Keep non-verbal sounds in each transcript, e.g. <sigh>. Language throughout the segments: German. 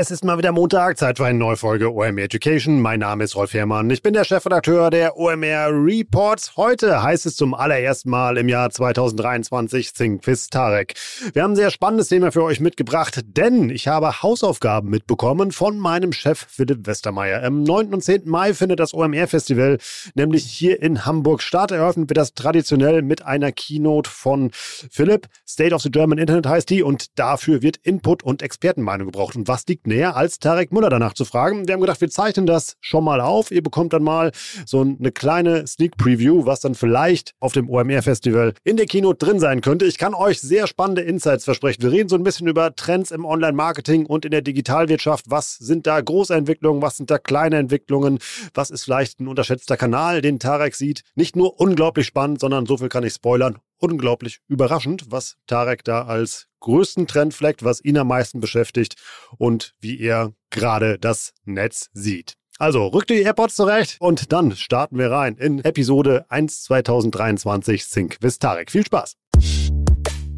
Es ist mal wieder Montag, Zeit für eine neue Folge OMR Education. Mein Name ist Rolf Herrmann. Ich bin der Chefredakteur der OMR Reports. Heute heißt es zum allerersten Mal im Jahr 2023 Think with Tarek. Wir haben ein sehr spannendes Thema für euch mitgebracht, denn ich habe Hausaufgaben mitbekommen von meinem Chef Philipp Westermeier. Am 9. und 10. Mai findet das OMR Festival nämlich hier in Hamburg statt. Eröffnet wird das traditionell mit einer Keynote von Philipp. State of the German Internet heißt die und dafür wird Input und Expertenmeinung gebraucht. Und was liegt näher, als Tarek Müller danach zu fragen. Wir haben gedacht, wir zeichnen das schon mal auf. Ihr bekommt dann mal so eine kleine Sneak Preview, was dann vielleicht auf dem OMR Festival in der Keynote drin sein könnte. Ich kann euch sehr spannende Insights versprechen. Wir reden so ein bisschen über Trends im Online-Marketing und in der Digitalwirtschaft. Was sind da große Entwicklungen? Was sind da kleine Entwicklungen? Was ist vielleicht ein unterschätzter Kanal, den Tarek sieht? Nicht nur unglaublich spannend, sondern so viel kann ich spoilern unglaublich überraschend, was Tarek da als größten Trend fleckt, was ihn am meisten beschäftigt und wie er gerade das Netz sieht. Also rückt die AirPods zurecht und dann starten wir rein in Episode 1 2023 Sync with Tarek. Viel Spaß!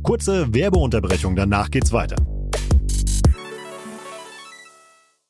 Kurze Werbeunterbrechung, danach geht's weiter.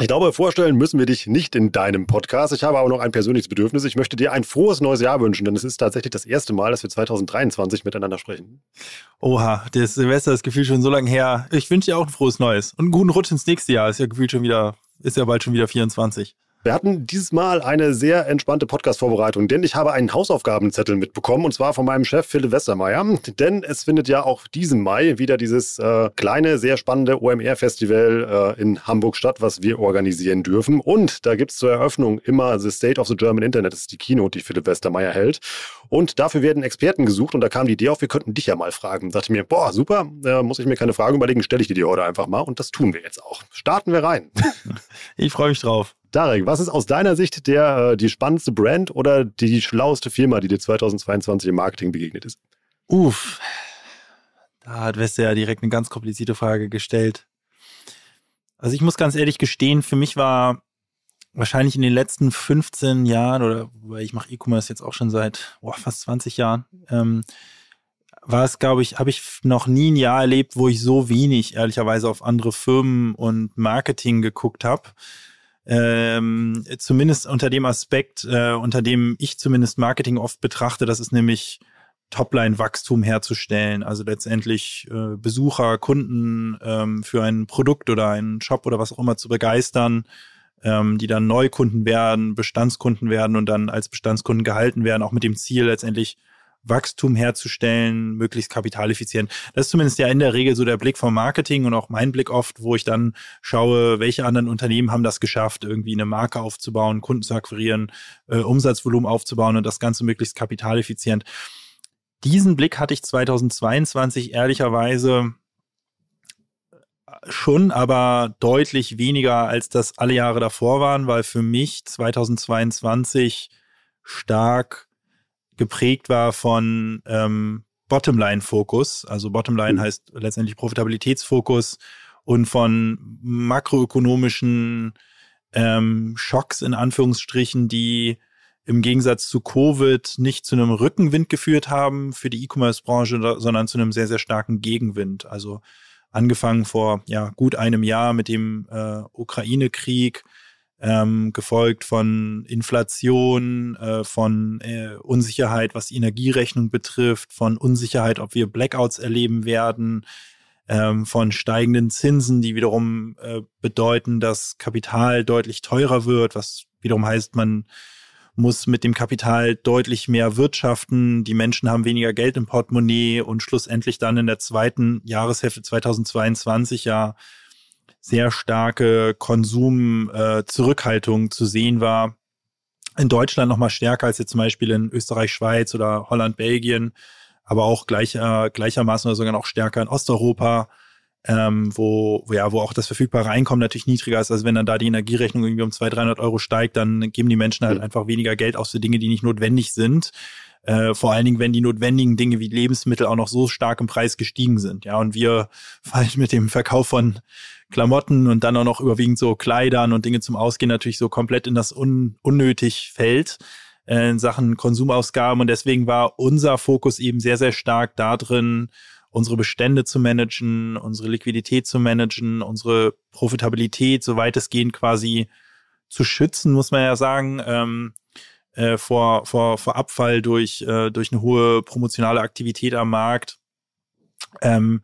Ich glaube, vorstellen müssen wir dich nicht in deinem Podcast. Ich habe aber noch ein persönliches Bedürfnis. Ich möchte dir ein frohes neues Jahr wünschen, denn es ist tatsächlich das erste Mal, dass wir 2023 miteinander sprechen. Oha, das Silvester ist gefühlt schon so lange her. Ich wünsche dir auch ein frohes neues und einen guten Rutsch ins nächste Jahr. Ist ja gefühlt schon wieder, ist ja bald schon wieder 24. Wir hatten dieses Mal eine sehr entspannte Podcast-Vorbereitung, denn ich habe einen Hausaufgabenzettel mitbekommen und zwar von meinem Chef Philipp Westermeier. Denn es findet ja auch diesen Mai wieder dieses äh, kleine, sehr spannende OMR-Festival äh, in Hamburg statt, was wir organisieren dürfen. Und da gibt es zur Eröffnung immer The State of the German Internet. Das ist die Keynote, die Philipp Westermeier hält. Und dafür werden Experten gesucht und da kam die Idee auf, wir könnten dich ja mal fragen. Da dachte mir, boah, super, da muss ich mir keine Fragen überlegen, stelle ich dir die heute einfach mal und das tun wir jetzt auch. Starten wir rein. <laughs> Ich freue mich drauf. Darek, was ist aus deiner Sicht der, äh, die spannendste Brand oder die schlauste Firma, die dir 2022 im Marketing begegnet ist? Uff, da hat Weste ja direkt eine ganz komplizierte Frage gestellt. Also ich muss ganz ehrlich gestehen, für mich war wahrscheinlich in den letzten 15 Jahren oder weil ich mache E-Commerce jetzt auch schon seit boah, fast 20 Jahren, ähm, war es, glaube ich, habe ich noch nie ein Jahr erlebt, wo ich so wenig ehrlicherweise auf andere Firmen und Marketing geguckt habe ähm, zumindest unter dem Aspekt, äh, unter dem ich zumindest Marketing oft betrachte, das ist nämlich Topline-Wachstum herzustellen, also letztendlich äh, Besucher, Kunden ähm, für ein Produkt oder einen Shop oder was auch immer zu begeistern, ähm, die dann Neukunden werden, Bestandskunden werden und dann als Bestandskunden gehalten werden, auch mit dem Ziel letztendlich Wachstum herzustellen, möglichst kapitaleffizient. Das ist zumindest ja in der Regel so der Blick vom Marketing und auch mein Blick oft, wo ich dann schaue, welche anderen Unternehmen haben das geschafft, irgendwie eine Marke aufzubauen, Kunden zu akquirieren, äh, Umsatzvolumen aufzubauen und das Ganze möglichst kapitaleffizient. Diesen Blick hatte ich 2022 ehrlicherweise schon, aber deutlich weniger, als das alle Jahre davor waren, weil für mich 2022 stark geprägt war von ähm, Bottomline-Fokus. Also Bottomline mhm. heißt letztendlich Profitabilitätsfokus und von makroökonomischen ähm, Schocks in Anführungsstrichen, die im Gegensatz zu Covid nicht zu einem Rückenwind geführt haben für die E-Commerce-Branche, sondern zu einem sehr, sehr starken Gegenwind. Also angefangen vor ja, gut einem Jahr mit dem äh, Ukraine-Krieg, ähm, gefolgt von Inflation, äh, von äh, Unsicherheit, was die Energierechnung betrifft, von Unsicherheit, ob wir Blackouts erleben werden, ähm, von steigenden Zinsen, die wiederum äh, bedeuten, dass Kapital deutlich teurer wird, was wiederum heißt, man muss mit dem Kapital deutlich mehr wirtschaften. Die Menschen haben weniger Geld im Portemonnaie und schlussendlich dann in der zweiten Jahreshälfte 2022 ja sehr starke Konsumzurückhaltung äh, zu sehen war. In Deutschland noch mal stärker als jetzt zum Beispiel in Österreich, Schweiz oder Holland, Belgien, aber auch gleicher, gleichermaßen oder sogar noch stärker in Osteuropa, ähm, wo, wo, ja, wo auch das verfügbare Einkommen natürlich niedriger ist. Also wenn dann da die Energierechnung irgendwie um 200, 300 Euro steigt, dann geben die Menschen halt einfach weniger Geld aus für Dinge, die nicht notwendig sind. Äh, vor allen Dingen, wenn die notwendigen Dinge wie Lebensmittel auch noch so stark im Preis gestiegen sind. Ja, und wir fallen mit dem Verkauf von Klamotten und dann auch noch überwiegend so Kleidern und Dinge zum Ausgehen natürlich so komplett in das un unnötig fällt äh, in Sachen Konsumausgaben. Und deswegen war unser Fokus eben sehr, sehr stark da drin, unsere Bestände zu managen, unsere Liquidität zu managen, unsere Profitabilität so weitestgehend quasi zu schützen, muss man ja sagen. Ähm, äh, vor, vor, vor Abfall durch, äh, durch eine hohe promotionale Aktivität am Markt. Ähm,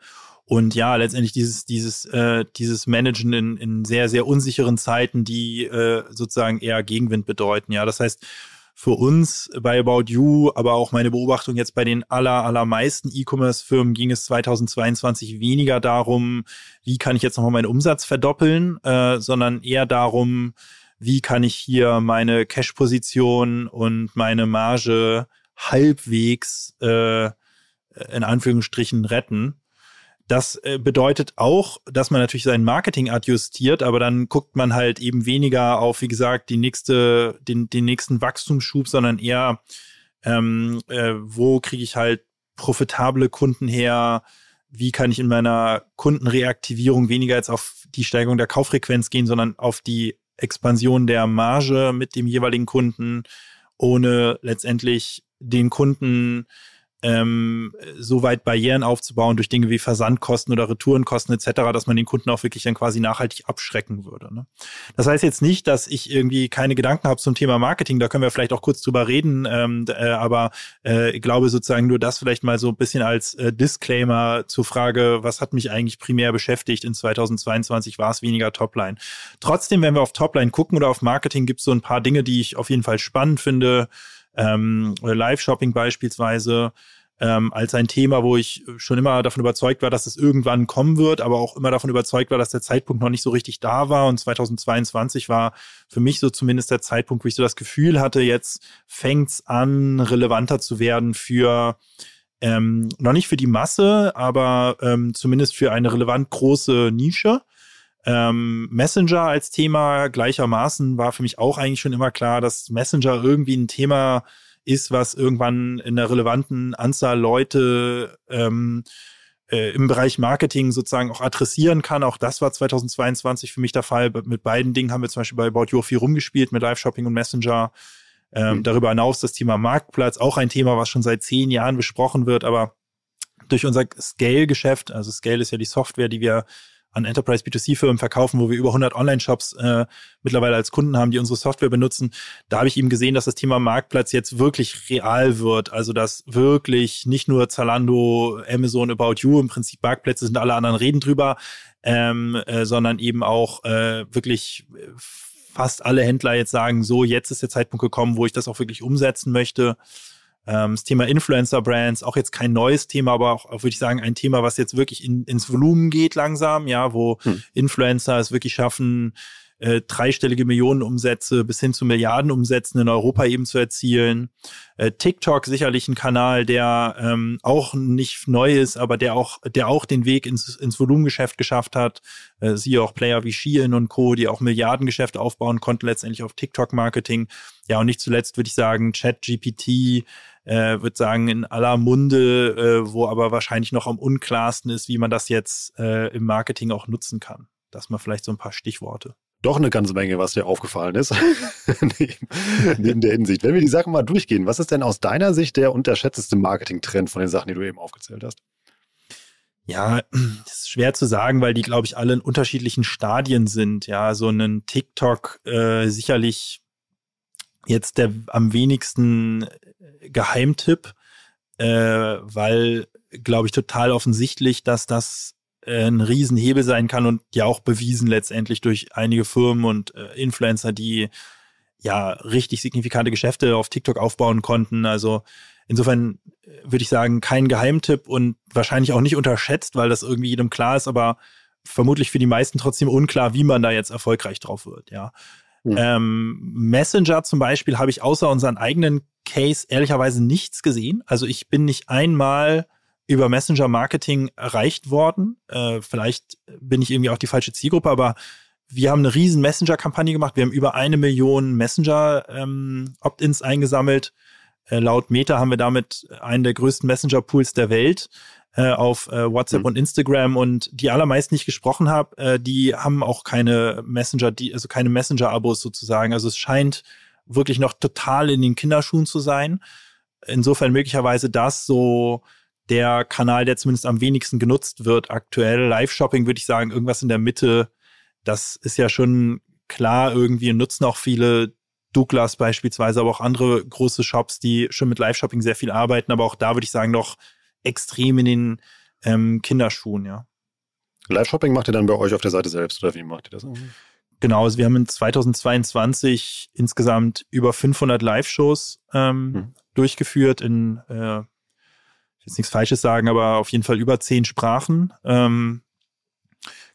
und ja, letztendlich dieses, dieses, äh, dieses Managen in, in sehr, sehr unsicheren Zeiten, die äh, sozusagen eher Gegenwind bedeuten. Ja, das heißt, für uns bei About You, aber auch meine Beobachtung jetzt bei den aller, allermeisten E-Commerce-Firmen ging es 2022 weniger darum, wie kann ich jetzt nochmal meinen Umsatz verdoppeln, äh, sondern eher darum, wie kann ich hier meine Cash-Position und meine Marge halbwegs äh, in Anführungsstrichen retten. Das äh, bedeutet auch, dass man natürlich sein Marketing adjustiert, aber dann guckt man halt eben weniger auf, wie gesagt, die nächste, den, den nächsten Wachstumsschub, sondern eher, ähm, äh, wo kriege ich halt profitable Kunden her, wie kann ich in meiner Kundenreaktivierung weniger jetzt auf die Steigerung der Kauffrequenz gehen, sondern auf die Expansion der Marge mit dem jeweiligen Kunden, ohne letztendlich den Kunden ähm, so weit Barrieren aufzubauen durch Dinge wie Versandkosten oder Retourenkosten etc., dass man den Kunden auch wirklich dann quasi nachhaltig abschrecken würde. Ne? Das heißt jetzt nicht, dass ich irgendwie keine Gedanken habe zum Thema Marketing, da können wir vielleicht auch kurz drüber reden, ähm, äh, aber äh, ich glaube sozusagen nur das vielleicht mal so ein bisschen als äh, Disclaimer zur Frage, was hat mich eigentlich primär beschäftigt in 2022, war es weniger Topline. Trotzdem, wenn wir auf Topline gucken oder auf Marketing, gibt es so ein paar Dinge, die ich auf jeden Fall spannend finde, ähm, Live-Shopping beispielsweise ähm, als ein Thema, wo ich schon immer davon überzeugt war, dass es irgendwann kommen wird, aber auch immer davon überzeugt war, dass der Zeitpunkt noch nicht so richtig da war. Und 2022 war für mich so zumindest der Zeitpunkt, wo ich so das Gefühl hatte, jetzt fängt's an, relevanter zu werden für ähm, noch nicht für die Masse, aber ähm, zumindest für eine relevant große Nische. Ähm, Messenger als Thema gleichermaßen war für mich auch eigentlich schon immer klar, dass Messenger irgendwie ein Thema ist, was irgendwann in einer relevanten Anzahl Leute ähm, äh, im Bereich Marketing sozusagen auch adressieren kann. Auch das war 2022 für mich der Fall. Mit beiden Dingen haben wir zum Beispiel bei About You viel rumgespielt, mit Live-Shopping und Messenger. Ähm, mhm. Darüber hinaus das Thema Marktplatz, auch ein Thema, was schon seit zehn Jahren besprochen wird, aber durch unser Scale-Geschäft, also Scale ist ja die Software, die wir an Enterprise B2C-Firmen verkaufen, wo wir über 100 Online-Shops äh, mittlerweile als Kunden haben, die unsere Software benutzen. Da habe ich eben gesehen, dass das Thema Marktplatz jetzt wirklich real wird. Also dass wirklich nicht nur Zalando, Amazon, About You im Prinzip Marktplätze sind, alle anderen reden drüber, ähm, äh, sondern eben auch äh, wirklich fast alle Händler jetzt sagen, so jetzt ist der Zeitpunkt gekommen, wo ich das auch wirklich umsetzen möchte. Ähm, das Thema Influencer-Brands, auch jetzt kein neues Thema, aber auch, würde ich sagen, ein Thema, was jetzt wirklich in, ins Volumen geht langsam, ja, wo hm. Influencer es wirklich schaffen, äh, dreistellige Millionenumsätze bis hin zu Milliardenumsätzen in Europa eben zu erzielen. Äh, TikTok sicherlich ein Kanal, der ähm, auch nicht neu ist, aber der auch, der auch den Weg ins, ins Volumengeschäft geschafft hat. Äh, siehe auch Player wie Shein und Co., die auch Milliardengeschäfte aufbauen konnten, letztendlich auf TikTok-Marketing. Ja, und nicht zuletzt würde ich sagen, ChatGPT äh, würde sagen, in aller Munde, äh, wo aber wahrscheinlich noch am unklarsten ist, wie man das jetzt äh, im Marketing auch nutzen kann. Das mal vielleicht so ein paar Stichworte doch eine ganze Menge, was dir aufgefallen ist, <laughs> neben, der Hinsicht. Wenn wir die Sachen mal durchgehen, was ist denn aus deiner Sicht der unterschätzteste Marketing-Trend von den Sachen, die du eben aufgezählt hast? Ja, das ist schwer zu sagen, weil die, glaube ich, alle in unterschiedlichen Stadien sind. Ja, so ein TikTok äh, sicherlich jetzt der am wenigsten äh, Geheimtipp, äh, weil, glaube ich, total offensichtlich, dass das äh, ein Riesenhebel sein kann und ja auch bewiesen letztendlich durch einige Firmen und äh, Influencer, die ja richtig signifikante Geschäfte auf TikTok aufbauen konnten. Also insofern äh, würde ich sagen, kein Geheimtipp und wahrscheinlich auch nicht unterschätzt, weil das irgendwie jedem klar ist, aber vermutlich für die meisten trotzdem unklar, wie man da jetzt erfolgreich drauf wird, ja. Ähm, Messenger zum Beispiel habe ich außer unseren eigenen Case ehrlicherweise nichts gesehen. Also ich bin nicht einmal über Messenger-Marketing erreicht worden. Äh, vielleicht bin ich irgendwie auch die falsche Zielgruppe, aber wir haben eine riesen Messenger-Kampagne gemacht. Wir haben über eine Million Messenger-Opt-ins ähm, eingesammelt. Äh, laut Meta haben wir damit einen der größten Messenger-Pools der Welt äh, auf äh, WhatsApp mhm. und Instagram und die allermeisten, die ich gesprochen habe, äh, die haben auch keine Messenger, die, also keine Messenger-Abos sozusagen. Also es scheint wirklich noch total in den Kinderschuhen zu sein. Insofern möglicherweise das so der Kanal, der zumindest am wenigsten genutzt wird aktuell. Live-Shopping würde ich sagen, irgendwas in der Mitte. Das ist ja schon klar irgendwie und nutzen auch viele Douglas beispielsweise, aber auch andere große Shops, die schon mit Live-Shopping sehr viel arbeiten. Aber auch da würde ich sagen, noch extrem in den ähm, Kinderschuhen, ja. Live-Shopping macht ihr dann bei euch auf der Seite selbst oder wie macht ihr das? Genau, also wir haben in 2022 insgesamt über 500 Live-Shows ähm, hm. durchgeführt in äh, jetzt nichts Falsches sagen, aber auf jeden Fall über zehn Sprachen. Ähm,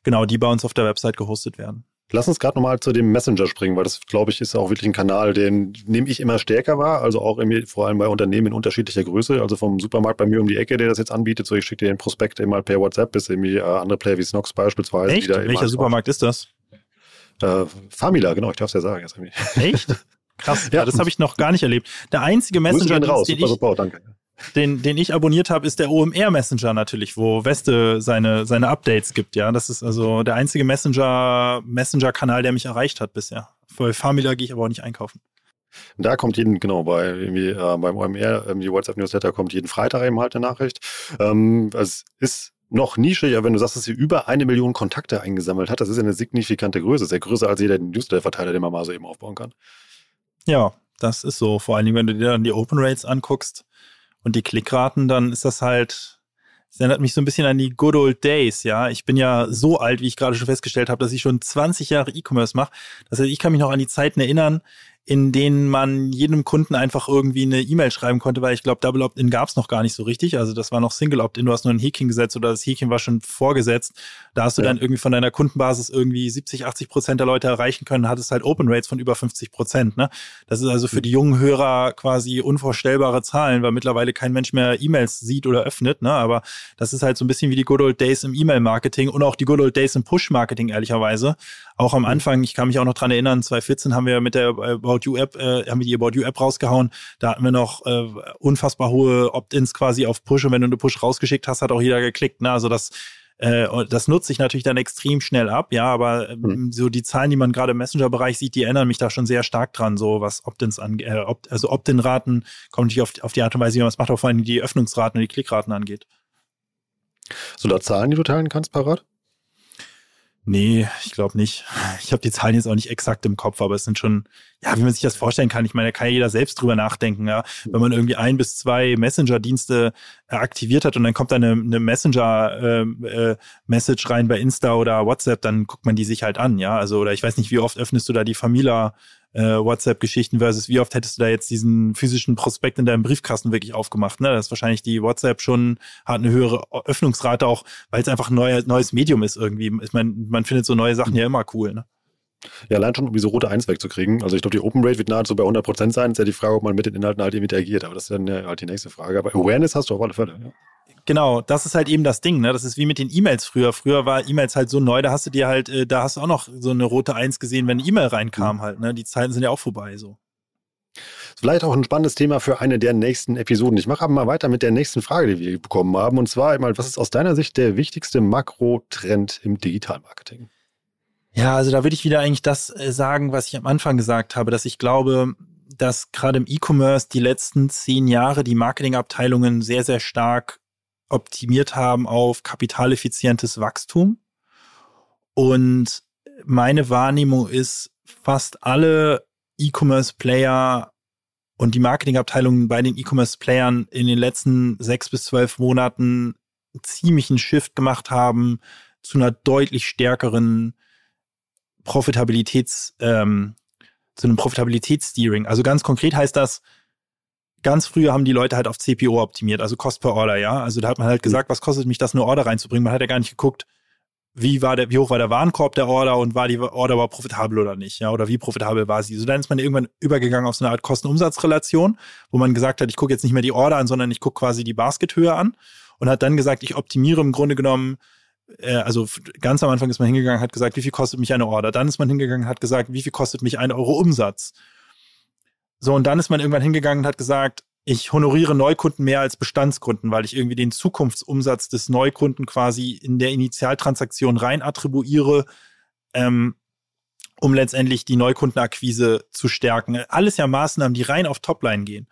genau, die bei uns auf der Website gehostet werden. Lass uns gerade nochmal zu dem Messenger springen, weil das, glaube ich, ist auch wirklich ein Kanal, den nehme ich immer stärker wahr. Also auch irgendwie, vor allem bei Unternehmen in unterschiedlicher Größe. Also vom Supermarkt bei mir um die Ecke, der das jetzt anbietet, so ich schicke dir den Prospekt immer per WhatsApp, bis irgendwie äh, andere Player wie Snox beispielsweise. Echt? Welcher Supermarkt ist das? Äh, Famila, genau, ich darf es ja sagen. Jetzt. Echt? <laughs> Krass, ja, das habe ich noch gar nicht erlebt. Der einzige Messenger, raus. Den super, super, danke den, den ich abonniert habe, ist der OMR Messenger natürlich, wo Weste seine, seine Updates gibt, ja. Das ist also der einzige Messenger, Messenger-Kanal, der mich erreicht hat bisher. Bei Famila gehe ich aber auch nicht einkaufen. Da kommt jeden, genau, bei irgendwie, äh, beim OMR, ähm, die WhatsApp-Newsletter kommt jeden Freitag eben halt eine Nachricht. Ähm, es ist noch nischig, aber wenn du sagst, dass sie über eine Million Kontakte eingesammelt hat, das ist ja eine signifikante Größe. Sehr größer als jeder Newsletter-Verteiler, den man mal so eben aufbauen kann. Ja, das ist so. Vor allen Dingen, wenn du dir dann die Open Rates anguckst, und die Klickraten, dann ist das halt, es erinnert mich so ein bisschen an die good old days, ja. Ich bin ja so alt, wie ich gerade schon festgestellt habe, dass ich schon 20 Jahre E-Commerce mache. Das heißt, ich kann mich noch an die Zeiten erinnern, in denen man jedem Kunden einfach irgendwie eine E-Mail schreiben konnte, weil ich glaube, Double Opt-in gab es noch gar nicht so richtig. Also das war noch Single Opt-in, du hast nur ein Häkchen gesetzt oder das Häkchen war schon vorgesetzt. Da hast du ja. dann irgendwie von deiner Kundenbasis irgendwie 70, 80 Prozent der Leute erreichen können, hattest halt Open Rates von über 50 Prozent. Ne? Das ist also für die jungen Hörer quasi unvorstellbare Zahlen, weil mittlerweile kein Mensch mehr E-Mails sieht oder öffnet. Ne? Aber das ist halt so ein bisschen wie die Good Old Days im E-Mail-Marketing und auch die Good Old Days im Push-Marketing, ehrlicherweise. Auch am Anfang, ich kann mich auch noch dran erinnern, 2014 haben wir mit der About You App, äh, haben wir die About You App rausgehauen. Da hatten wir noch äh, unfassbar hohe Opt-ins quasi auf Push und wenn du eine Push rausgeschickt hast, hat auch jeder geklickt. Ne? Also das äh, das nutze ich natürlich dann extrem schnell ab, ja, aber ähm, mhm. so die Zahlen, die man gerade im Messenger-Bereich sieht, die erinnern mich da schon sehr stark dran, so was Opt-ins angeht, äh, Opt also Opt-in-Raten kommt nicht auf, auf die Art und Weise, wie man es macht, auch vor allem die Öffnungsraten und die Klickraten angeht. So da Zahlen, die du teilen kannst, parat? Nee, ich glaube nicht. Ich habe die Zahlen jetzt auch nicht exakt im Kopf, aber es sind schon, ja, wie man sich das vorstellen kann. Ich meine, da kann ja jeder selbst drüber nachdenken, ja. Wenn man irgendwie ein bis zwei Messenger-Dienste äh, aktiviert hat und dann kommt da eine, eine Messenger-Message äh, äh, rein bei Insta oder WhatsApp, dann guckt man die sich halt an, ja. Also, oder ich weiß nicht, wie oft öffnest du da die Familie äh, WhatsApp-Geschichten versus wie oft hättest du da jetzt diesen physischen Prospekt in deinem Briefkasten wirklich aufgemacht. Ne? Das ist wahrscheinlich die WhatsApp schon, hat eine höhere Öffnungsrate auch, weil es einfach ein neues, neues Medium ist irgendwie. Ich meine, man findet so neue Sachen ja immer cool. Ne? Ja, allein schon, um diese rote Eins wegzukriegen. Also ich glaube, die Open Rate wird nahezu bei 100 Prozent sein. ist ja die Frage, ob man mit den Inhalten halt interagiert. Aber das ist dann ja halt die nächste Frage. Aber Awareness hast du auf alle Fälle. Ja. Genau, das ist halt eben das Ding, ne? Das ist wie mit den E-Mails früher. Früher war E-Mails halt so neu, da hast du dir halt, äh, da hast du auch noch so eine rote Eins gesehen, wenn eine E-Mail reinkam mhm. halt, ne? Die Zeiten sind ja auch vorbei so. Vielleicht auch ein spannendes Thema für eine der nächsten Episoden. Ich mache aber mal weiter mit der nächsten Frage, die wir bekommen haben. Und zwar einmal, was ist aus deiner Sicht der wichtigste Makrotrend im Digitalmarketing? Ja, also da würde ich wieder eigentlich das äh, sagen, was ich am Anfang gesagt habe, dass ich glaube, dass gerade im E-Commerce die letzten zehn Jahre die Marketingabteilungen sehr, sehr stark optimiert haben auf kapitaleffizientes Wachstum. Und meine Wahrnehmung ist, fast alle E-Commerce-Player und die Marketingabteilungen bei den E-Commerce-Playern in den letzten sechs bis zwölf Monaten ziemlich einen Shift gemacht haben zu einer deutlich stärkeren Profitabilitäts, ähm, zu einem Profitabilitätssteering. Also ganz konkret heißt das, ganz früher haben die Leute halt auf CPO optimiert, also Cost per Order, ja. Also da hat man halt gesagt, was kostet mich das, eine Order reinzubringen? Man hat ja gar nicht geguckt, wie war der, wie hoch war der Warenkorb der Order und war die Order überhaupt profitabel oder nicht, ja, oder wie profitabel war sie. So dann ist man irgendwann übergegangen auf so eine Art Kosten-Umsatz-Relation, wo man gesagt hat, ich gucke jetzt nicht mehr die Order an, sondern ich gucke quasi die Baskethöhe an und hat dann gesagt, ich optimiere im Grunde genommen also ganz am Anfang ist man hingegangen, hat gesagt, wie viel kostet mich eine Order? Dann ist man hingegangen, hat gesagt, wie viel kostet mich ein Euro Umsatz? So, und dann ist man irgendwann hingegangen und hat gesagt, ich honoriere Neukunden mehr als Bestandskunden, weil ich irgendwie den Zukunftsumsatz des Neukunden quasi in der Initialtransaktion rein attribuiere, ähm, um letztendlich die Neukundenakquise zu stärken. Alles ja Maßnahmen, die rein auf Topline gehen.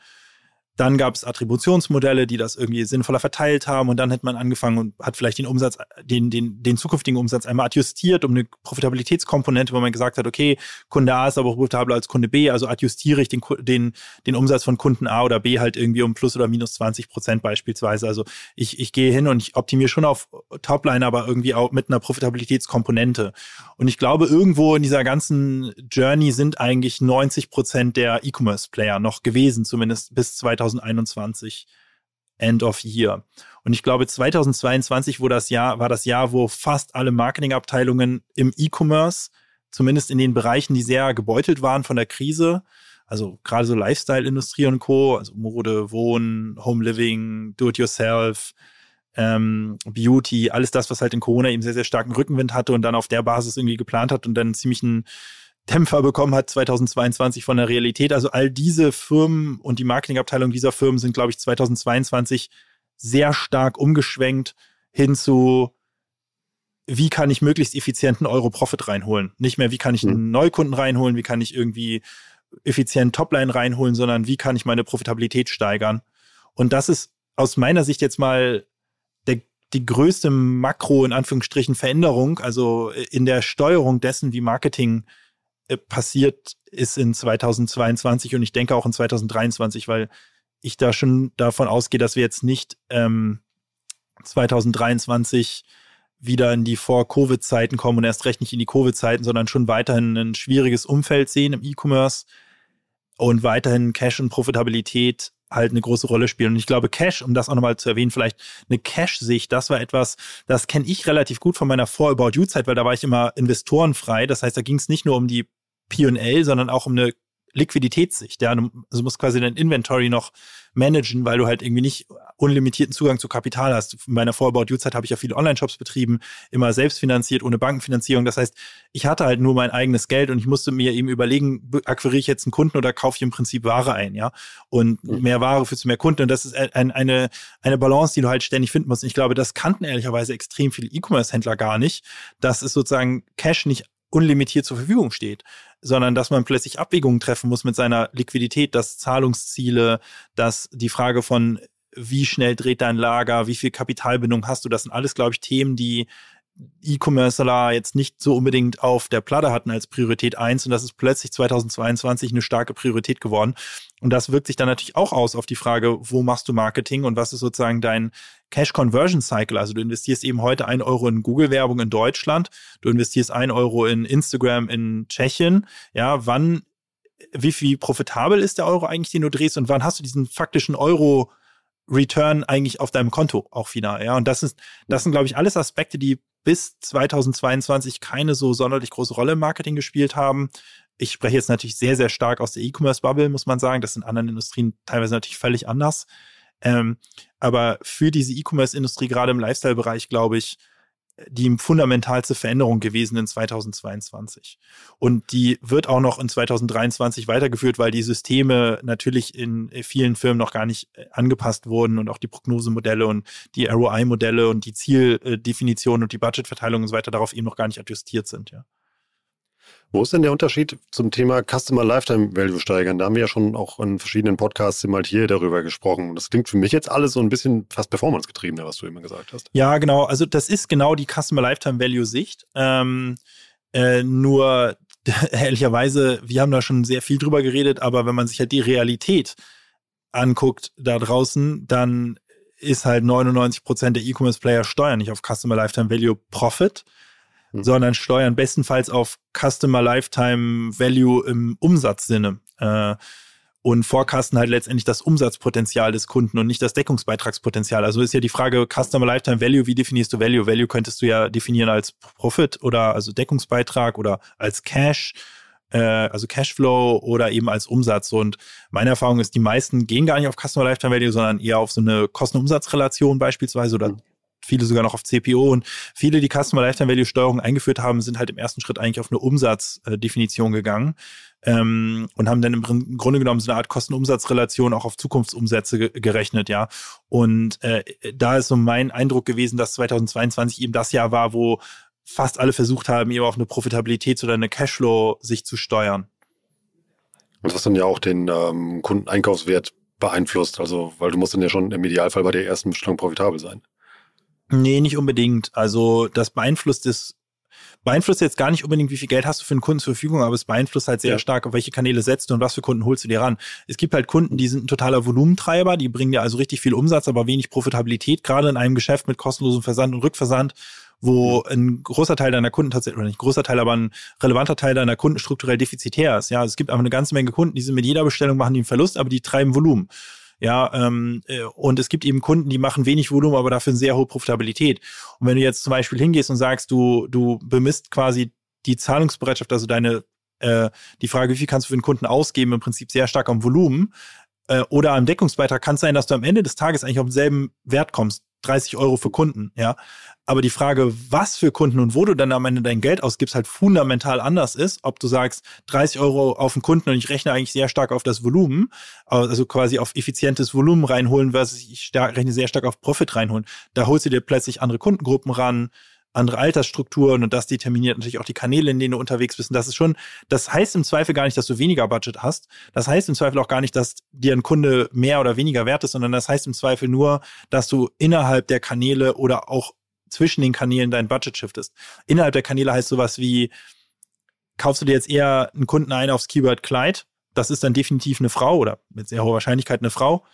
Dann gab es Attributionsmodelle, die das irgendwie sinnvoller verteilt haben und dann hat man angefangen und hat vielleicht den Umsatz, den, den, den zukünftigen Umsatz einmal adjustiert um eine Profitabilitätskomponente, wo man gesagt hat, okay, Kunde A ist aber profitabler als Kunde B, also adjustiere ich den, den, den Umsatz von Kunden A oder B halt irgendwie um plus oder minus 20 Prozent beispielsweise. Also ich, ich gehe hin und ich optimiere schon auf Topline, aber irgendwie auch mit einer Profitabilitätskomponente. Und ich glaube, irgendwo in dieser ganzen Journey sind eigentlich 90 Prozent der E-Commerce-Player noch gewesen, zumindest bis 2000 2021 End of Year. Und ich glaube, 2022 wo das Jahr, war das Jahr, wo fast alle Marketingabteilungen im E-Commerce, zumindest in den Bereichen, die sehr gebeutelt waren von der Krise, also gerade so Lifestyle-Industrie und Co., also Mode, Wohnen, Home Living, Do-it-yourself, ähm, Beauty, alles das, was halt in Corona eben sehr, sehr starken Rückenwind hatte und dann auf der Basis irgendwie geplant hat und dann ziemlich einen Dämpfer bekommen hat 2022 von der Realität. Also all diese Firmen und die Marketingabteilung dieser Firmen sind, glaube ich, 2022 sehr stark umgeschwenkt hin zu, wie kann ich möglichst effizienten Euro-Profit reinholen. Nicht mehr, wie kann ich einen mhm. Neukunden reinholen, wie kann ich irgendwie effizient Topline reinholen, sondern wie kann ich meine Profitabilität steigern. Und das ist aus meiner Sicht jetzt mal der, die größte Makro, in Anführungsstrichen, Veränderung, also in der Steuerung dessen, wie Marketing passiert ist in 2022 und ich denke auch in 2023, weil ich da schon davon ausgehe, dass wir jetzt nicht ähm, 2023 wieder in die Vor-Covid-Zeiten kommen und erst recht nicht in die Covid-Zeiten, sondern schon weiterhin ein schwieriges Umfeld sehen im E-Commerce und weiterhin Cash und Profitabilität halt eine große Rolle spielen. Und ich glaube, Cash, um das auch nochmal zu erwähnen, vielleicht eine Cash-Sicht, das war etwas, das kenne ich relativ gut von meiner Vor-About-You-Zeit, weil da war ich immer investorenfrei. Das heißt, da ging es nicht nur um die P&L, sondern auch um eine Liquiditätssicht. Ja, du also musst quasi dein Inventory noch managen, weil du halt irgendwie nicht unlimitierten Zugang zu Kapital hast. In meiner Vorbau-Due-Zeit habe ich ja viele Online-Shops betrieben, immer selbstfinanziert, ohne Bankenfinanzierung. Das heißt, ich hatte halt nur mein eigenes Geld und ich musste mir eben überlegen, akquiriere ich jetzt einen Kunden oder kaufe ich im Prinzip Ware ein, ja? Und mehr Ware führst du mehr Kunden. Und das ist ein, eine, eine Balance, die du halt ständig finden musst. Und ich glaube, das kannten ehrlicherweise extrem viele E-Commerce-Händler gar nicht, dass es sozusagen Cash nicht unlimitiert zur Verfügung steht, sondern dass man plötzlich Abwägungen treffen muss mit seiner Liquidität, dass Zahlungsziele, dass die Frage von wie schnell dreht dein Lager, wie viel Kapitalbindung hast du, das sind alles, glaube ich, Themen, die E-Commercer jetzt nicht so unbedingt auf der Platte hatten als Priorität eins und das ist plötzlich 2022 eine starke Priorität geworden. Und das wirkt sich dann natürlich auch aus auf die Frage, wo machst du Marketing und was ist sozusagen dein Cash Conversion Cycle? Also du investierst eben heute ein Euro in Google-Werbung in Deutschland, du investierst ein Euro in Instagram in Tschechien. Ja, wann, wie viel profitabel ist der Euro eigentlich, den du drehst und wann hast du diesen faktischen Euro Return eigentlich auf deinem Konto auch wieder. Ja, und das ist, das sind, glaube ich, alles Aspekte, die bis 2022 keine so sonderlich große Rolle im Marketing gespielt haben. Ich spreche jetzt natürlich sehr, sehr stark aus der E-Commerce-Bubble, muss man sagen. Das sind in anderen Industrien teilweise natürlich völlig anders. Ähm, aber für diese E-Commerce-Industrie, gerade im Lifestyle-Bereich, glaube ich, die fundamentalste Veränderung gewesen in 2022. Und die wird auch noch in 2023 weitergeführt, weil die Systeme natürlich in vielen Firmen noch gar nicht äh, angepasst wurden und auch die Prognosemodelle und die ROI-Modelle und die Zieldefinition und die Budgetverteilung und so weiter darauf eben noch gar nicht adjustiert sind, ja. Wo ist denn der Unterschied zum Thema Customer Lifetime Value steigern? Da haben wir ja schon auch in verschiedenen Podcasts immer hier darüber gesprochen. Das klingt für mich jetzt alles so ein bisschen fast performance-getriebener, was du immer gesagt hast. Ja, genau. Also das ist genau die Customer Lifetime Value Sicht. Ähm, äh, nur <laughs> ehrlicherweise, wir haben da schon sehr viel drüber geredet, aber wenn man sich halt die Realität anguckt da draußen, dann ist halt 99 Prozent der E-Commerce-Player steuern nicht auf Customer Lifetime Value Profit, mhm. sondern steuern bestenfalls auf Customer Lifetime Value im Umsatzsinne. Äh, und forecasten halt letztendlich das Umsatzpotenzial des Kunden und nicht das Deckungsbeitragspotenzial. Also ist ja die Frage Customer Lifetime Value, wie definierst du Value? Value könntest du ja definieren als Profit oder also Deckungsbeitrag oder als Cash äh, also Cashflow oder eben als Umsatz. Und meine Erfahrung ist, die meisten gehen gar nicht auf Customer Lifetime Value, sondern eher auf so eine Kosten-Umsatz-Relation beispielsweise oder mhm. Viele sogar noch auf CPO und viele, die Customer Lifetime Value Steuerung eingeführt haben, sind halt im ersten Schritt eigentlich auf eine Umsatzdefinition gegangen ähm, und haben dann im Grunde genommen so eine Art Kosten-Umsatz-Relation auch auf Zukunftsumsätze ge gerechnet, ja. Und äh, da ist so mein Eindruck gewesen, dass 2022 eben das Jahr war, wo fast alle versucht haben, eben auf eine Profitabilität oder eine Cashflow sich zu steuern. Und was dann ja auch den ähm, Kundeneinkaufswert beeinflusst, also weil du musst dann ja schon im Idealfall bei der ersten Bestellung profitabel sein. Nee, nicht unbedingt. Also das beeinflusst es beeinflusst jetzt gar nicht unbedingt, wie viel Geld hast du für einen Kunden zur Verfügung, aber es beeinflusst halt sehr ja. stark, auf welche Kanäle setzt du und was für Kunden holst du dir ran. Es gibt halt Kunden, die sind ein totaler Volumentreiber, die bringen dir also richtig viel Umsatz, aber wenig Profitabilität, gerade in einem Geschäft mit kostenlosem Versand und Rückversand wo ein großer Teil deiner Kunden tatsächlich, oder nicht ein großer Teil, aber ein relevanter Teil deiner Kunden strukturell defizitär ist. Ja, also es gibt einfach eine ganze Menge Kunden, die sind mit jeder Bestellung machen die einen Verlust, aber die treiben Volumen. Ja, ähm, äh, und es gibt eben Kunden, die machen wenig Volumen, aber dafür eine sehr hohe Profitabilität. Und wenn du jetzt zum Beispiel hingehst und sagst, du, du bemisst quasi die Zahlungsbereitschaft, also deine, äh, die Frage, wie viel kannst du für den Kunden ausgeben, im Prinzip sehr stark am Volumen äh, oder am Deckungsbeitrag, kann es sein, dass du am Ende des Tages eigentlich auf denselben Wert kommst. 30 Euro für Kunden, ja. Aber die Frage, was für Kunden und wo du dann am Ende dein Geld ausgibst, halt fundamental anders ist, ob du sagst, 30 Euro auf den Kunden und ich rechne eigentlich sehr stark auf das Volumen, also quasi auf effizientes Volumen reinholen, versus ich rechne sehr stark auf Profit reinholen. Da holst du dir plötzlich andere Kundengruppen ran, andere Altersstrukturen und das determiniert natürlich auch die Kanäle, in denen du unterwegs bist. Und das ist schon, das heißt im Zweifel gar nicht, dass du weniger Budget hast. Das heißt im Zweifel auch gar nicht, dass dir ein Kunde mehr oder weniger wert ist, sondern das heißt im Zweifel nur, dass du innerhalb der Kanäle oder auch zwischen den Kanälen dein Budget shiftest. Innerhalb der Kanäle heißt sowas wie, kaufst du dir jetzt eher einen Kunden ein aufs Keyword Kleid? Das ist dann definitiv eine Frau oder mit sehr hoher Wahrscheinlichkeit eine Frau.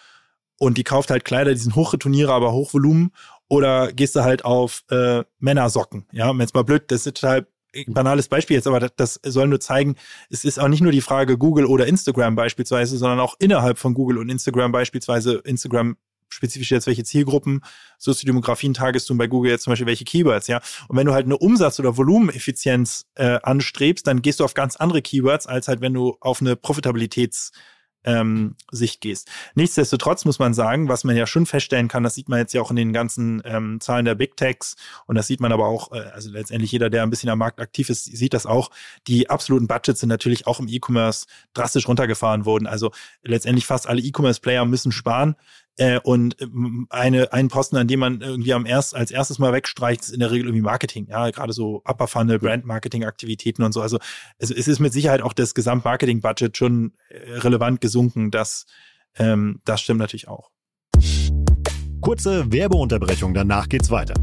Und die kauft halt Kleider, die sind Hochreturnierer, aber Hochvolumen oder gehst du halt auf äh, Männersocken? Ja, jetzt mal blöd, das ist total ein banales Beispiel jetzt, aber das, das soll nur zeigen, es ist auch nicht nur die Frage Google oder Instagram beispielsweise, sondern auch innerhalb von Google und Instagram beispielsweise Instagram spezifisch jetzt welche Zielgruppen, Soziodemografien tagest du bei Google jetzt zum Beispiel welche Keywords, ja. Und wenn du halt eine Umsatz- oder Volumeneffizienz äh, anstrebst, dann gehst du auf ganz andere Keywords, als halt wenn du auf eine Profitabilitäts- ähm, Sicht gehst. Nichtsdestotrotz muss man sagen, was man ja schon feststellen kann, das sieht man jetzt ja auch in den ganzen ähm, Zahlen der Big Techs und das sieht man aber auch, äh, also letztendlich jeder, der ein bisschen am Markt aktiv ist, sieht das auch. Die absoluten Budgets sind natürlich auch im E-Commerce drastisch runtergefahren worden. Also letztendlich fast alle E-Commerce-Player müssen sparen. Äh, und ähm, eine, ein Posten, an dem man irgendwie am erst, als erstes mal wegstreicht, ist in der Regel irgendwie Marketing. Ja, gerade so Upper Funnel, Brand Marketing Aktivitäten und so. Also es, es ist mit Sicherheit auch das Gesamtmarketing-Budget schon äh, relevant gesunken. Das, ähm, das stimmt natürlich auch. Kurze Werbeunterbrechung, danach geht's weiter.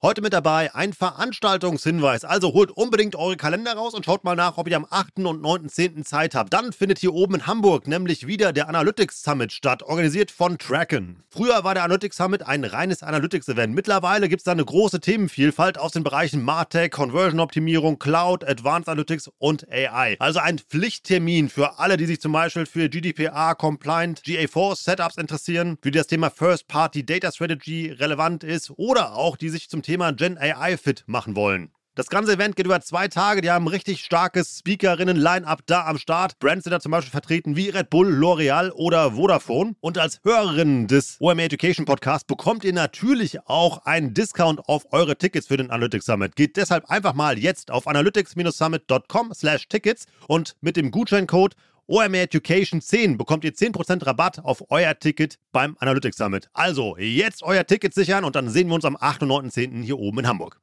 Heute mit dabei ein Veranstaltungshinweis. Also holt unbedingt eure Kalender raus und schaut mal nach, ob ihr am 8. und 9.10. Zeit habt. Dann findet hier oben in Hamburg nämlich wieder der Analytics Summit statt, organisiert von Tracken. Früher war der Analytics Summit ein reines Analytics-Event. Mittlerweile gibt es da eine große Themenvielfalt aus den Bereichen Martech, Conversion-Optimierung, Cloud, Advanced Analytics und AI. Also ein Pflichttermin für alle, die sich zum Beispiel für GDPR, Compliant, GA4 Setups interessieren, für die das Thema First-Party Data Strategy relevant ist oder auch die sich zum Thema Gen AI fit machen wollen. Das ganze Event geht über zwei Tage. Die haben richtig starkes Speakerinnen-Line-Up da am Start. Brands sind da zum Beispiel vertreten wie Red Bull, L'Oreal oder Vodafone. Und als Hörerin des OMA Education Podcast bekommt ihr natürlich auch einen Discount auf eure Tickets für den Analytics Summit. Geht deshalb einfach mal jetzt auf analytics-summit.com slash Tickets und mit dem Gutscheincode OMR Education 10 bekommt ihr 10% Rabatt auf euer Ticket beim Analytics Summit. Also jetzt euer Ticket sichern und dann sehen wir uns am 8. und 9.10. hier oben in Hamburg.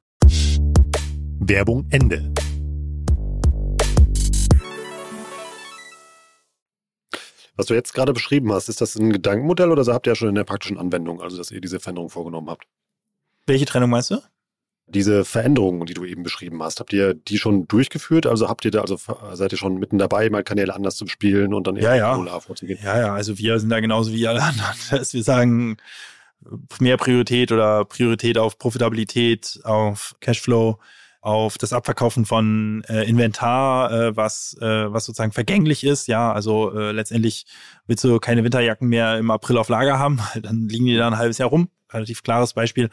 Werbung Ende. Was du jetzt gerade beschrieben hast, ist das ein Gedankenmodell oder habt ihr ja schon in der praktischen Anwendung, also dass ihr diese Veränderung vorgenommen habt? Welche Trennung meinst du? Diese Veränderungen, die du eben beschrieben hast, habt ihr die schon durchgeführt? Also habt ihr da, also seid ihr schon mitten dabei, mal Kanäle anders zu spielen und dann ja, ja. vorzugehen? Ja, ja, also wir sind da genauso wie alle <laughs> anderen, dass wir sagen, mehr Priorität oder Priorität auf Profitabilität, auf Cashflow, auf das Abverkaufen von äh, Inventar, äh, was, äh, was sozusagen vergänglich ist. Ja, also äh, letztendlich willst du keine Winterjacken mehr im April auf Lager haben, <laughs> dann liegen die da ein halbes Jahr rum. Relativ klares Beispiel.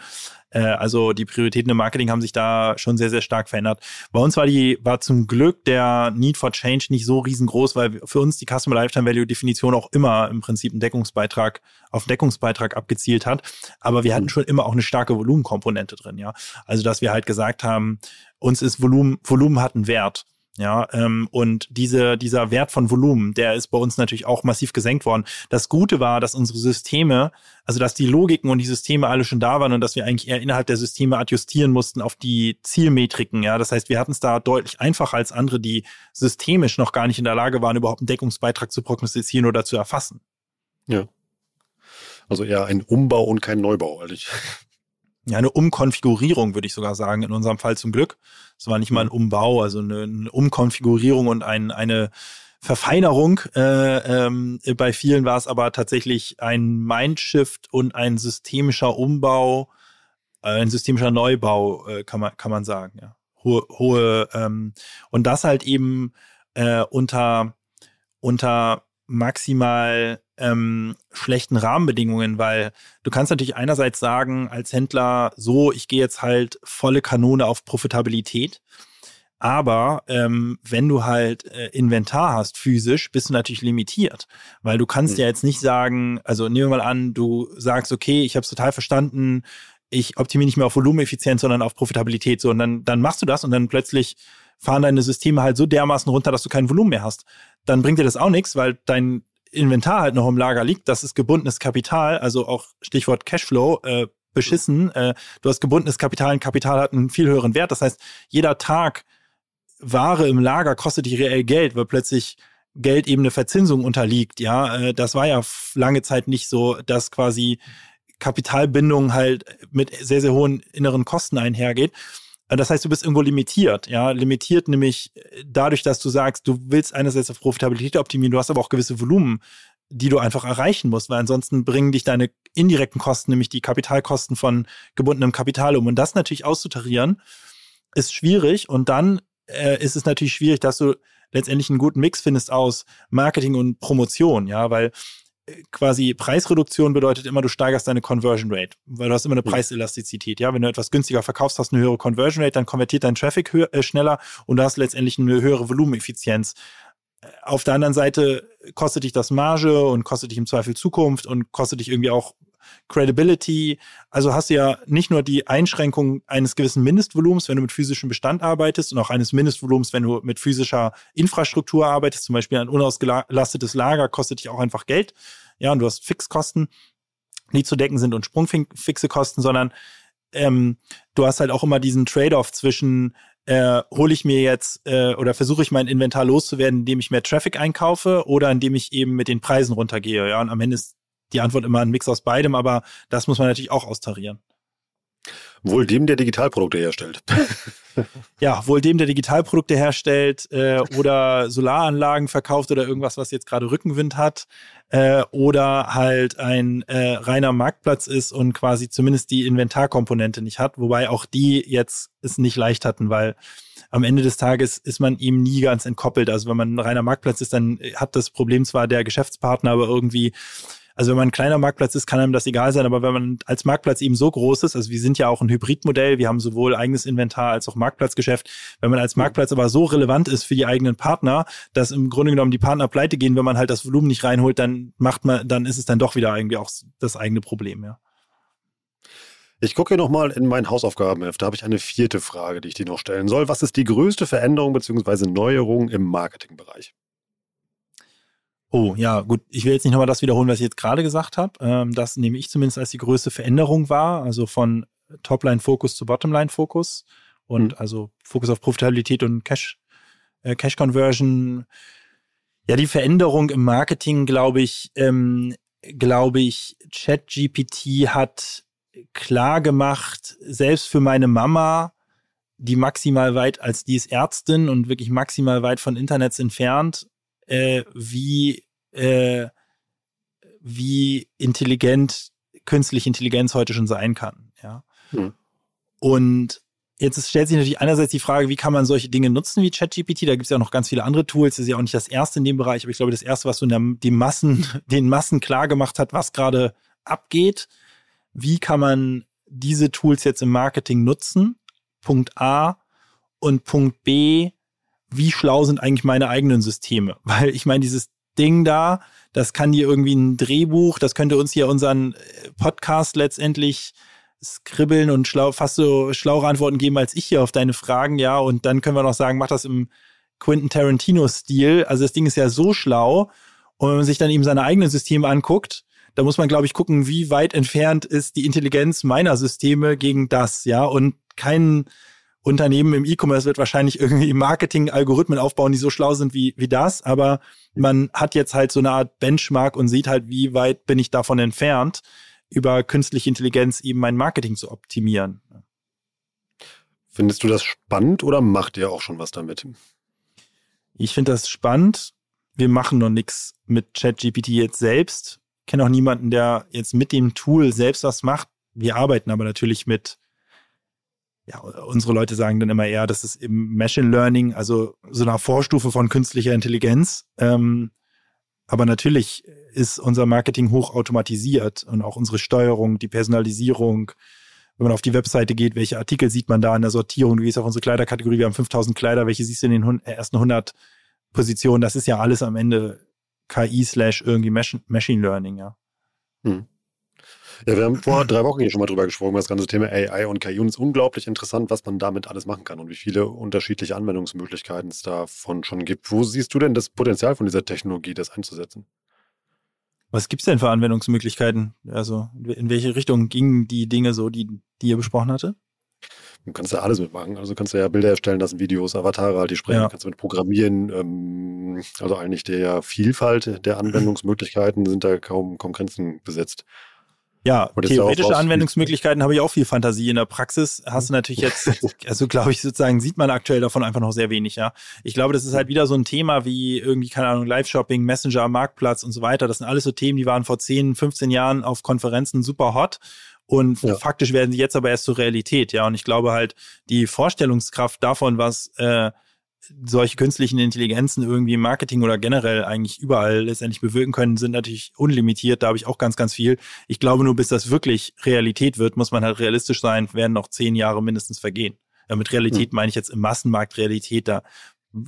Äh, also die Prioritäten im Marketing haben sich da schon sehr, sehr stark verändert. Bei uns war die, war zum Glück der Need for Change nicht so riesengroß, weil für uns die Customer Lifetime Value Definition auch immer im Prinzip einen Deckungsbeitrag auf einen Deckungsbeitrag abgezielt hat. Aber wir hatten schon immer auch eine starke Volumenkomponente drin, ja. Also dass wir halt gesagt haben, uns ist Volumen, Volumen hat einen Wert. Ja, ähm, und diese, dieser Wert von Volumen, der ist bei uns natürlich auch massiv gesenkt worden. Das Gute war, dass unsere Systeme, also dass die Logiken und die Systeme alle schon da waren und dass wir eigentlich eher innerhalb der Systeme adjustieren mussten auf die Zielmetriken. Ja, das heißt, wir hatten es da deutlich einfacher als andere, die systemisch noch gar nicht in der Lage waren, überhaupt einen Deckungsbeitrag zu prognostizieren oder zu erfassen. Ja. Also eher ein Umbau und kein Neubau, eigentlich ja, eine Umkonfigurierung, würde ich sogar sagen, in unserem Fall zum Glück. Es war nicht mal ein mhm. Umbau, also eine, eine Umkonfigurierung und ein, eine Verfeinerung. Äh, ähm, bei vielen war es aber tatsächlich ein Mindshift und ein systemischer Umbau, äh, ein systemischer Neubau, äh, kann man kann man sagen. Ja, hohe, hohe ähm, und das halt eben äh, unter unter maximal ähm, schlechten Rahmenbedingungen, weil du kannst natürlich einerseits sagen, als Händler, so, ich gehe jetzt halt volle Kanone auf Profitabilität. Aber ähm, wenn du halt äh, Inventar hast, physisch, bist du natürlich limitiert. Weil du kannst mhm. ja jetzt nicht sagen, also nehmen wir mal an, du sagst, okay, ich habe es total verstanden, ich optimiere nicht mehr auf Volumeneffizienz, sondern auf Profitabilität. So, und dann, dann machst du das und dann plötzlich fahren deine Systeme halt so dermaßen runter, dass du kein Volumen mehr hast. Dann bringt dir das auch nichts, weil dein Inventar halt noch im Lager liegt, das ist gebundenes Kapital, also auch Stichwort Cashflow, äh, beschissen. Äh, du hast gebundenes Kapital, ein Kapital hat einen viel höheren Wert. Das heißt, jeder Tag Ware im Lager kostet dich reell Geld, weil plötzlich Geld eben eine Verzinsung unterliegt. Ja, äh, das war ja lange Zeit nicht so, dass quasi Kapitalbindung halt mit sehr, sehr hohen inneren Kosten einhergeht. Äh, das heißt, du bist irgendwo limitiert, ja, limitiert nämlich äh, dadurch, dass du sagst, du willst einerseits auf Profitabilität optimieren, du hast aber auch gewisse Volumen, die du einfach erreichen musst, weil ansonsten bringen dich deine indirekten Kosten, nämlich die Kapitalkosten von gebundenem Kapital um. Und das natürlich auszutarieren, ist schwierig. Und dann äh, ist es natürlich schwierig, dass du letztendlich einen guten Mix findest aus Marketing und Promotion, ja, weil quasi Preisreduktion bedeutet immer, du steigerst deine Conversion Rate, weil du hast immer eine Preiselastizität. Ja, wenn du etwas günstiger verkaufst, hast du eine höhere Conversion Rate, dann konvertiert dein Traffic höher, äh, schneller und du hast letztendlich eine höhere Volumeneffizienz. Auf der anderen Seite kostet dich das Marge und kostet dich im Zweifel Zukunft und kostet dich irgendwie auch Credibility. Also hast du ja nicht nur die Einschränkung eines gewissen Mindestvolumens, wenn du mit physischem Bestand arbeitest und auch eines Mindestvolumens, wenn du mit physischer Infrastruktur arbeitest. Zum Beispiel ein unausgelastetes Lager kostet dich auch einfach Geld. Ja, und du hast Fixkosten, die zu decken sind und sprungfixe Kosten, sondern ähm, du hast halt auch immer diesen Trade-off zwischen äh, hole ich mir jetzt äh, oder versuche ich mein Inventar loszuwerden, indem ich mehr Traffic einkaufe oder indem ich eben mit den Preisen runtergehe. Ja, und am Ende ist die Antwort immer ein Mix aus beidem, aber das muss man natürlich auch austarieren. Wohl dem, der Digitalprodukte herstellt. <laughs> ja, wohl dem, der Digitalprodukte herstellt äh, oder Solaranlagen verkauft oder irgendwas, was jetzt gerade Rückenwind hat äh, oder halt ein äh, reiner Marktplatz ist und quasi zumindest die Inventarkomponente nicht hat, wobei auch die jetzt es nicht leicht hatten, weil am Ende des Tages ist man ihm nie ganz entkoppelt. Also wenn man ein reiner Marktplatz ist, dann hat das Problem zwar der Geschäftspartner, aber irgendwie also wenn man ein kleiner Marktplatz ist, kann einem das egal sein, aber wenn man als Marktplatz eben so groß ist, also wir sind ja auch ein Hybridmodell, wir haben sowohl eigenes Inventar als auch Marktplatzgeschäft, wenn man als Marktplatz aber so relevant ist für die eigenen Partner, dass im Grunde genommen die Partner pleite gehen, wenn man halt das Volumen nicht reinholt, dann macht man, dann ist es dann doch wieder irgendwie auch das eigene Problem, ja. Ich gucke hier nochmal in mein Hausaufgabenheft. Da habe ich eine vierte Frage, die ich dir noch stellen soll. Was ist die größte Veränderung bzw. Neuerung im Marketingbereich? Oh, ja, gut. Ich will jetzt nicht nochmal das wiederholen, was ich jetzt gerade gesagt habe. Ähm, das nehme ich zumindest als die größte Veränderung wahr, also von Topline-Fokus zu Bottomline-Fokus. und Mhm. also Fokus auf Profitabilität und Cash, äh, Cash Conversion. Ja, die Veränderung im Marketing, glaube ich, ähm, glaube ich, ChatGPT hat klar gemacht, selbst für meine Mama, die maximal weit, als die ist Ärztin und wirklich maximal weit von Internets entfernt, äh, wie, äh, wie intelligent künstliche Intelligenz heute schon sein kann. Ja. Mhm. Und jetzt stellt sich natürlich einerseits die Frage, wie kann man solche Dinge nutzen wie ChatGPT? Da gibt es ja auch noch ganz viele andere Tools. Das ist ja auch nicht das erste in dem Bereich, aber ich glaube, das erste, was so der, die Massen, <laughs> den Massen klar gemacht hat, was gerade abgeht. Wie kann man diese Tools jetzt im Marketing nutzen? Punkt A. Und Punkt B, wie schlau sind eigentlich meine eigenen Systeme? <laughs> Weil ich meine, dieses Ding da, das kann dir irgendwie ein Drehbuch, das könnte uns hier unseren äh, Podcast letztendlich skribbeln und schlau, fast so schlauere Antworten geben als ich hier auf deine Fragen, ja. Und dann können wir noch sagen, mach das im Quentin Tarantino-Stil. Also das Ding ist ja so schlau. Und wenn man sich dann eben seine eigenen Systeme anguckt, da muss man, glaube ich, gucken, wie weit entfernt ist die Intelligenz meiner Systeme gegen das, ja. Und kein Unternehmen im E-Commerce wird wahrscheinlich irgendwie Marketing-Algorithmen aufbauen, die so schlau sind wie, wie das. Aber man hat jetzt halt so eine Art Benchmark und sieht halt, wie weit bin ich davon entfernt, über künstliche Intelligenz eben mein Marketing zu optimieren. Findest du das spannend oder macht ihr auch schon was damit? Ich finde das spannend. Wir machen noch nichts mit ChatGPT jetzt selbst. Ich kenne auch niemanden, der jetzt mit dem Tool selbst was macht. Wir arbeiten aber natürlich mit, ja, unsere Leute sagen dann immer eher, das ist im Machine Learning, also so eine Vorstufe von künstlicher Intelligenz. Ähm, aber natürlich ist unser Marketing hochautomatisiert und auch unsere Steuerung, die Personalisierung. Wenn man auf die Webseite geht, welche Artikel sieht man da in der Sortierung? Du gehst auf unsere Kleiderkategorie, wir haben 5000 Kleider, welche siehst du in den hun- ersten 100 Positionen? Das ist ja alles am Ende KI slash irgendwie Machine Learning, ja. Ja, wir haben vor drei Wochen hier schon mal drüber gesprochen, das ganze Thema AI und KI. Und es ist unglaublich interessant, was man damit alles machen kann und wie viele unterschiedliche Anwendungsmöglichkeiten es davon schon gibt. Wo siehst du denn das Potenzial von dieser Technologie, das einzusetzen? Was gibt's denn für Anwendungsmöglichkeiten? Also in welche Richtung gingen die Dinge so, die, die ihr besprochen hatte? Du kannst ja alles mitmachen. Also kannst du ja Bilder erstellen lassen, Videos, Avatare, halt die sprechen, Ja. kannst du mit programmieren. Ähm, also eigentlich der Vielfalt der <clears throat> Anwendungsmöglichkeiten sind da kaum, kaum Grenzen gesetzt. Ja, Und theoretische Anwendungsmöglichkeiten habe ich auch viel Fantasie. In der Praxis hast du natürlich jetzt, <laughs> also glaube ich sozusagen, sieht man aktuell davon einfach noch sehr wenig, ja. Ich glaube, das ist halt wieder so ein Thema wie irgendwie, keine Ahnung, Live-Shopping, Messenger, Marktplatz und so weiter. Das sind alles so Themen, die waren vor 10, 15 Jahren auf Konferenzen super hot. Und Ja. faktisch werden sie jetzt aber erst zur Realität, ja. Und ich glaube halt, die Vorstellungskraft davon, was äh, solche künstlichen Intelligenzen irgendwie im Marketing oder generell eigentlich überall letztendlich bewirken können, sind natürlich unlimitiert. Da habe ich auch ganz, ganz viel. Ich glaube nur, bis das wirklich Realität wird, muss man halt realistisch sein, werden noch zehn Jahre mindestens vergehen. Ja, mit Realität meine ich jetzt im Massenmarkt Realität. Da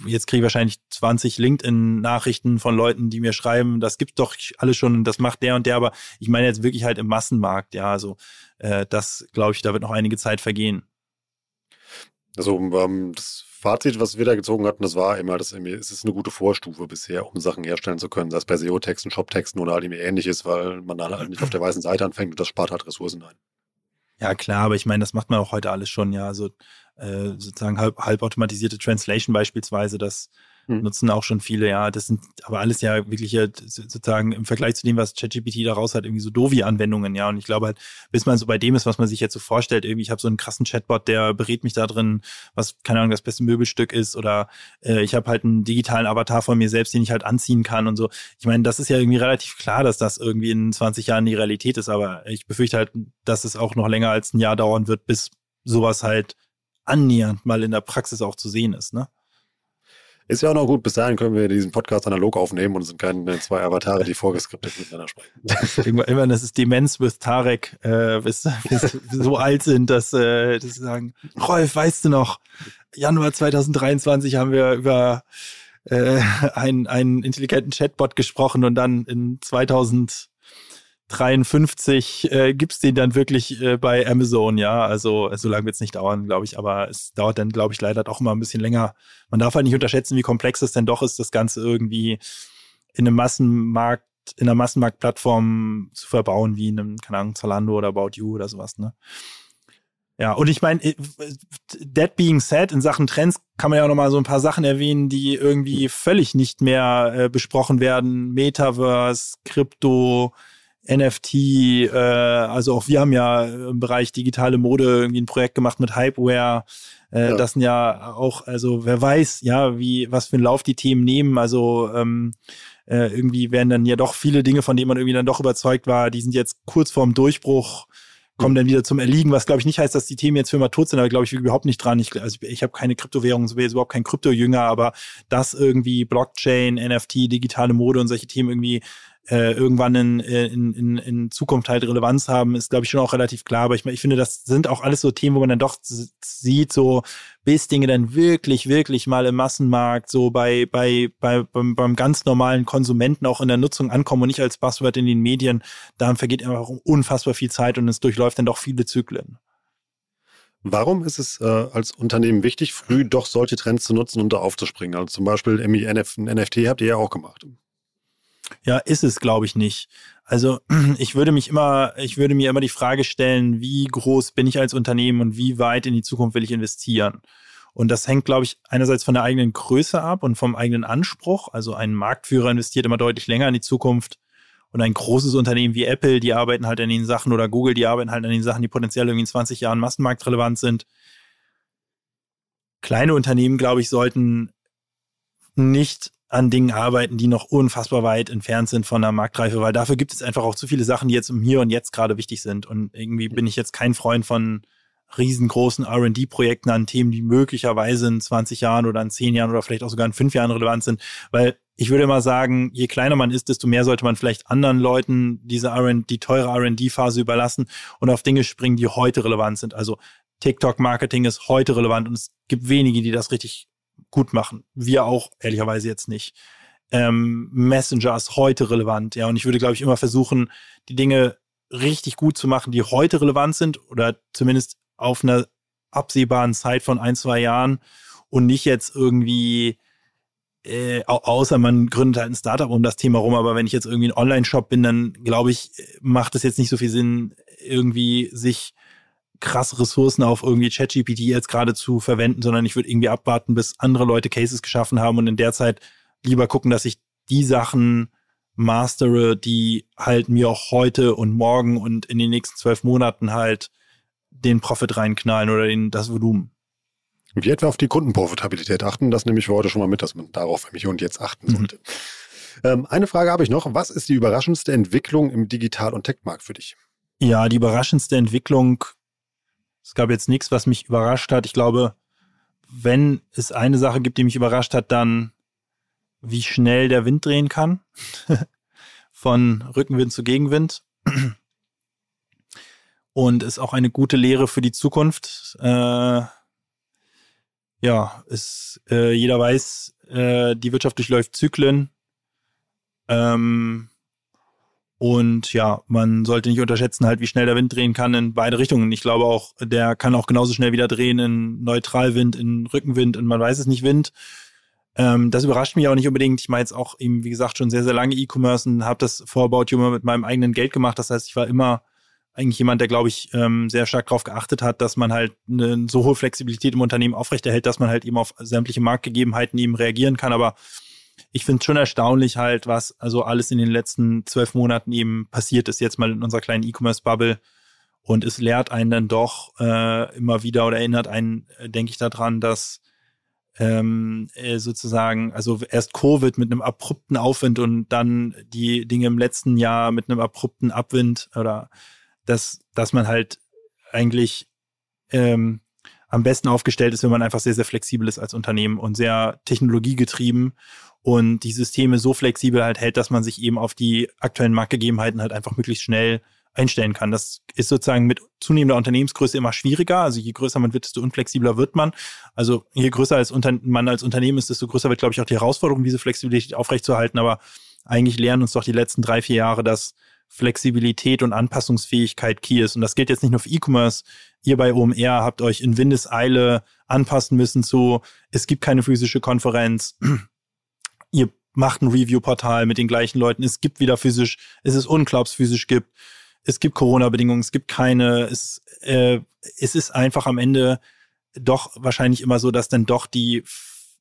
jetzt kriege ich wahrscheinlich 20 LinkedIn-Nachrichten von Leuten, die mir schreiben, das gibt doch alles schon, das macht der und der, aber ich meine jetzt wirklich halt im Massenmarkt, ja, also äh, das glaube ich, da wird noch einige Zeit vergehen. Also ähm, das Fazit, was wir da gezogen hatten, das war immer, dass es ist eine gute Vorstufe bisher, um Sachen herstellen zu können, sei es bei SEO-Texten, Shop-Texten oder irgendwie ähnliches, weil man dann halt nicht auf der weißen Seite anfängt und das spart halt Ressourcen ein. Ja, klar, aber ich meine, das macht man auch heute alles schon, ja. Also äh, sozusagen halb, halbautomatisierte Translation beispielsweise, das Hm. nutzen auch schon viele, ja. Das sind aber alles ja wirklich ja, sozusagen im Vergleich zu dem, was ChatGPT daraus hat, irgendwie so Dovi-Anwendungen, ja. Und ich glaube halt, bis man so bei dem ist, was man sich jetzt so vorstellt, irgendwie, ich habe so einen krassen Chatbot, der berät mich da drin, was, keine Ahnung, das beste Möbelstück ist oder äh, ich habe halt einen digitalen Avatar von mir selbst, den ich halt anziehen kann und so. Ich meine, das ist ja irgendwie relativ klar, dass das irgendwie in 20 Jahren die Realität ist, aber ich befürchte halt, dass es auch noch länger als ein Jahr dauern wird, bis sowas halt annähernd mal in der Praxis auch zu sehen ist, ne? Ist ja auch noch gut, bis dahin können wir diesen Podcast analog aufnehmen und sind keine zwei Avatare, die vorgeskriptet miteinander sprechen. <laughs> Irgendwann, irgendwann ist Demenz with Tarek, äh, bis, bis so alt sind, dass, äh, dass sie sagen, Rolf, weißt du noch, Januar 2023 haben wir über äh, einen, einen intelligenten Chatbot gesprochen und dann in 2053 äh, gibt's den dann wirklich äh, bei Amazon, ja. Also so lange wird's nicht dauern, glaube ich, aber es dauert dann, glaube ich, leider doch immer ein bisschen länger. Man darf halt nicht unterschätzen, wie komplex es denn doch ist, das Ganze irgendwie in einem Massenmarkt, in einer Massenmarktplattform zu verbauen, wie in einem, keine Ahnung, Zalando oder About You oder sowas, ne? Ja, und ich meine, äh, that being said, in Sachen Trends kann man ja auch noch mal so ein paar Sachen erwähnen, die irgendwie völlig nicht mehr äh, besprochen werden. Metaverse, Krypto, NFT, äh, also auch wir haben ja im Bereich digitale Mode irgendwie ein Projekt gemacht mit Hypeware. Äh, ja. Das sind ja auch, also wer weiß, ja, wie, was für einen Lauf die Themen nehmen. Also ähm, äh, irgendwie werden dann ja doch viele Dinge, von denen man irgendwie dann doch überzeugt war, die sind jetzt kurz vorm Durchbruch kommen dann wieder zum Erliegen, was glaube ich nicht heißt, dass die Themen jetzt für immer tot sind, aber glaube ich überhaupt nicht dran. Ich, also ich habe keine Kryptowährungen, so wie jetzt überhaupt kein Krypto-Jünger, aber dass irgendwie Blockchain, NFT, digitale Mode und solche Themen irgendwie äh, irgendwann in, in, in, in Zukunft halt Relevanz haben, ist, glaube ich, schon auch relativ klar. Aber ich, ich finde, das sind auch alles so Themen, wo man dann doch sieht, so bis Dinge dann wirklich, wirklich mal im Massenmarkt, so bei, bei, bei beim, beim ganz normalen Konsumenten auch in der Nutzung ankommen und nicht als Passwort in den Medien, da vergeht einfach unfassbar viel Zeit und es durchläuft dann doch viele Zyklen. Warum ist es äh, als Unternehmen wichtig, früh doch solche Trends zu nutzen und da aufzuspringen? Also zum Beispiel NF, NFT habt ihr ja auch gemacht. Ja, ist es, glaube ich, nicht. Also <clears throat> ich würde mich immer, ich würde mir immer die Frage stellen, wie groß bin ich als Unternehmen und wie weit in die Zukunft will ich investieren? Und das hängt, glaube ich, einerseits von der eigenen Größe ab und vom eigenen Anspruch. Also ein Marktführer investiert immer deutlich länger in die Zukunft. Und ein großes Unternehmen wie Apple, die arbeiten halt an den Sachen oder Google, die arbeiten halt an den Sachen, die potenziell irgendwie in 20 Jahren massenmarktrelevant sind. Kleine Unternehmen, glaube ich, sollten nicht an Dingen arbeiten, die noch unfassbar weit entfernt sind von der Marktreife, weil dafür gibt es einfach auch zu viele Sachen, die jetzt im Hier und Jetzt gerade wichtig sind. Und irgendwie bin ich jetzt kein Freund von riesengroßen R&D-Projekten an Themen, die möglicherweise in 20 Jahren oder in 10 Jahren oder vielleicht auch sogar in 5 Jahren relevant sind, weil ich würde immer sagen, je kleiner man ist, desto mehr sollte man vielleicht anderen Leuten diese R&D, die teure R&D-Phase überlassen und auf Dinge springen, die heute relevant sind. Also TikTok-Marketing ist heute relevant und es gibt wenige, die das richtig gut machen. Wir auch, ehrlicherweise jetzt nicht. Ähm, Messenger ist heute relevant, ja. Und ich würde, glaube ich, immer versuchen, die Dinge richtig gut zu machen, die heute relevant sind oder zumindest auf einer absehbaren Zeit von ein, zwei Jahren und nicht jetzt irgendwie, äh, außer man gründet halt ein Startup um das Thema rum, aber wenn ich jetzt irgendwie ein Online-Shop bin, dann glaube ich, macht es jetzt nicht so viel Sinn, irgendwie sich krasse Ressourcen auf irgendwie ChatGPT jetzt gerade zu verwenden, sondern ich würde irgendwie abwarten, bis andere Leute Cases geschaffen haben und in der Zeit lieber gucken, dass ich die Sachen mastere, die halt mir auch heute und morgen und in den nächsten zwölf Monaten halt den Profit reinknallen oder den, das Volumen. Wie etwa auf die Kundenprofitabilität achten, das nehme ich für heute schon mal mit, dass man darauf im Hier und Jetzt achten mhm. sollte. Mhm. Ähm, eine Frage habe ich noch. Was ist die überraschendste Entwicklung im Digital- und Tech-Markt für dich? Ja, die überraschendste Entwicklung es gab jetzt nichts, was mich überrascht hat. Ich glaube, wenn es eine Sache gibt, die mich überrascht hat, dann wie schnell der Wind drehen kann. <laughs> Von Rückenwind zu Gegenwind. <clears throat> Und ist auch eine gute Lehre für die Zukunft. Äh, ja, ist, äh, jeder weiß, äh, die Wirtschaft durchläuft Zyklen. Ähm, und ja, man sollte nicht unterschätzen, halt, wie schnell der Wind drehen kann in beide Richtungen. Ich glaube auch, der kann auch genauso schnell wieder drehen in Neutralwind, in Rückenwind und man weiß es nicht Wind. Ähm, das überrascht mich auch nicht unbedingt. Ich mache jetzt auch eben, wie gesagt, schon sehr, sehr lange E-Commerce und habe das vor About immer mit meinem eigenen Geld gemacht. Das heißt, ich war immer eigentlich jemand, der, glaube ich, ähm, sehr stark darauf geachtet hat, dass man halt eine so hohe Flexibilität im Unternehmen aufrechterhält, dass man halt eben auf sämtliche Marktgegebenheiten eben reagieren kann. Aber ich finde es schon erstaunlich halt, was also alles in den letzten zwölf Monaten eben passiert ist, jetzt mal in unserer kleinen E-Commerce-Bubble. Und es lehrt einen dann doch äh, immer wieder oder erinnert einen, äh, denke ich, daran, dass ähm, äh, sozusagen, also erst Covid mit einem abrupten Aufwind und dann die Dinge im letzten Jahr mit einem abrupten Abwind oder dass, dass man halt eigentlich ähm, am besten aufgestellt ist, wenn man einfach sehr, sehr flexibel ist als Unternehmen und sehr technologiegetrieben und die Systeme so flexibel halt hält, dass man sich eben auf die aktuellen Marktgegebenheiten halt einfach möglichst schnell einstellen kann. Das ist sozusagen mit zunehmender Unternehmensgröße immer schwieriger. Also je größer man wird, desto unflexibler wird man. Also je größer als man als Unternehmen ist, desto größer wird, glaube ich, auch die Herausforderung, diese Flexibilität aufrechtzuerhalten. Aber eigentlich lernen uns doch die letzten drei, vier Jahre, dass Flexibilität und Anpassungsfähigkeit key ist. Und das gilt jetzt nicht nur für E-Commerce. Ihr bei OMR habt euch in Windeseile anpassen müssen zu, es gibt keine physische Konferenz <clears throat> ihr macht ein Review-Portal mit den gleichen Leuten, es gibt wieder physisch, es ist unklar, ob es physisch gibt. es gibt Corona-Bedingungen, es gibt keine, es, äh, es ist einfach am Ende doch wahrscheinlich immer so, dass dann doch die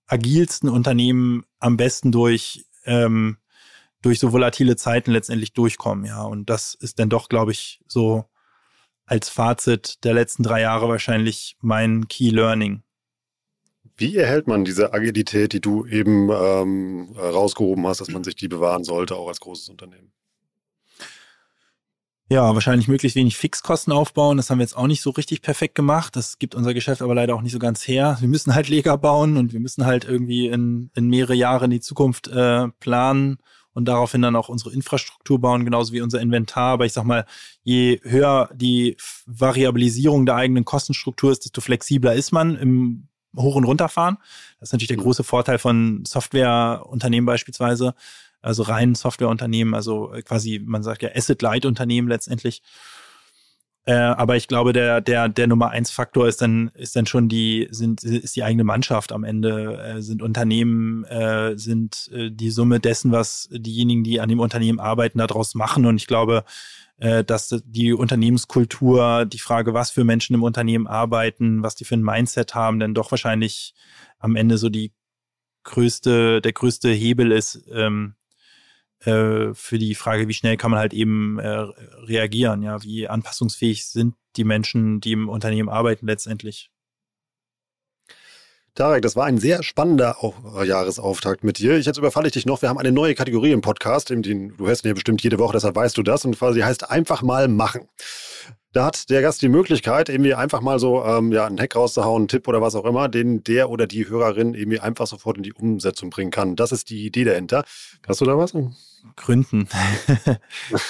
agilsten Unternehmen am besten durch, ähm, durch so volatile Zeiten letztendlich durchkommen, ja. Und das ist dann doch, glaube ich, so als Fazit der letzten drei Jahre wahrscheinlich mein Key Learning. Wie erhält man diese Agilität, die du eben ähm, rausgehoben hast, dass man sich die bewahren sollte, auch als großes Unternehmen? Ja, wahrscheinlich möglichst wenig Fixkosten aufbauen. Das haben wir jetzt auch nicht so richtig perfekt gemacht. Das gibt unser Geschäft aber leider auch nicht so ganz her. Wir müssen halt Lega bauen und wir müssen halt irgendwie in, in mehrere Jahre in die Zukunft äh, planen und daraufhin dann auch unsere Infrastruktur bauen, genauso wie unser Inventar. Aber ich sag mal, je höher die Variabilisierung der eigenen Kostenstruktur ist, desto flexibler ist man im Hoch- und Runterfahren. Das ist natürlich der große Vorteil von Softwareunternehmen beispielsweise, also rein Softwareunternehmen, also quasi, man sagt ja Asset-Light-Unternehmen letztendlich. Äh, aber ich glaube, der, der, der Nummer eins Faktor ist dann, ist dann schon die, sind, ist die eigene Mannschaft am Ende, äh, sind Unternehmen, äh, sind äh, die Summe dessen, was diejenigen, die an dem Unternehmen arbeiten, daraus machen. Und ich glaube, äh, dass die Unternehmenskultur, die Frage, was für Menschen im Unternehmen arbeiten, was die für ein Mindset haben, dann doch wahrscheinlich am Ende so die größte, der größte Hebel ist, ähm, äh, für die Frage, wie schnell kann man halt eben äh, reagieren, ja, wie anpassungsfähig sind die Menschen, die im Unternehmen arbeiten letztendlich. Tarek, das war ein sehr spannender Jahresauftakt mit dir. Jetzt überfalle ich dich noch. Wir haben eine neue Kategorie im Podcast. Den, du hörst ihn ja bestimmt jede Woche, deshalb weißt du das. Und quasi heißt einfach mal machen. Da hat der Gast die Möglichkeit, irgendwie einfach mal so ähm, ja, einen Hack rauszuhauen, einen Tipp oder was auch immer, den der oder die Hörerin irgendwie einfach sofort in die Umsetzung bringen kann. Das ist die Idee dahinter. Hast du da was? Gründen. <laughs>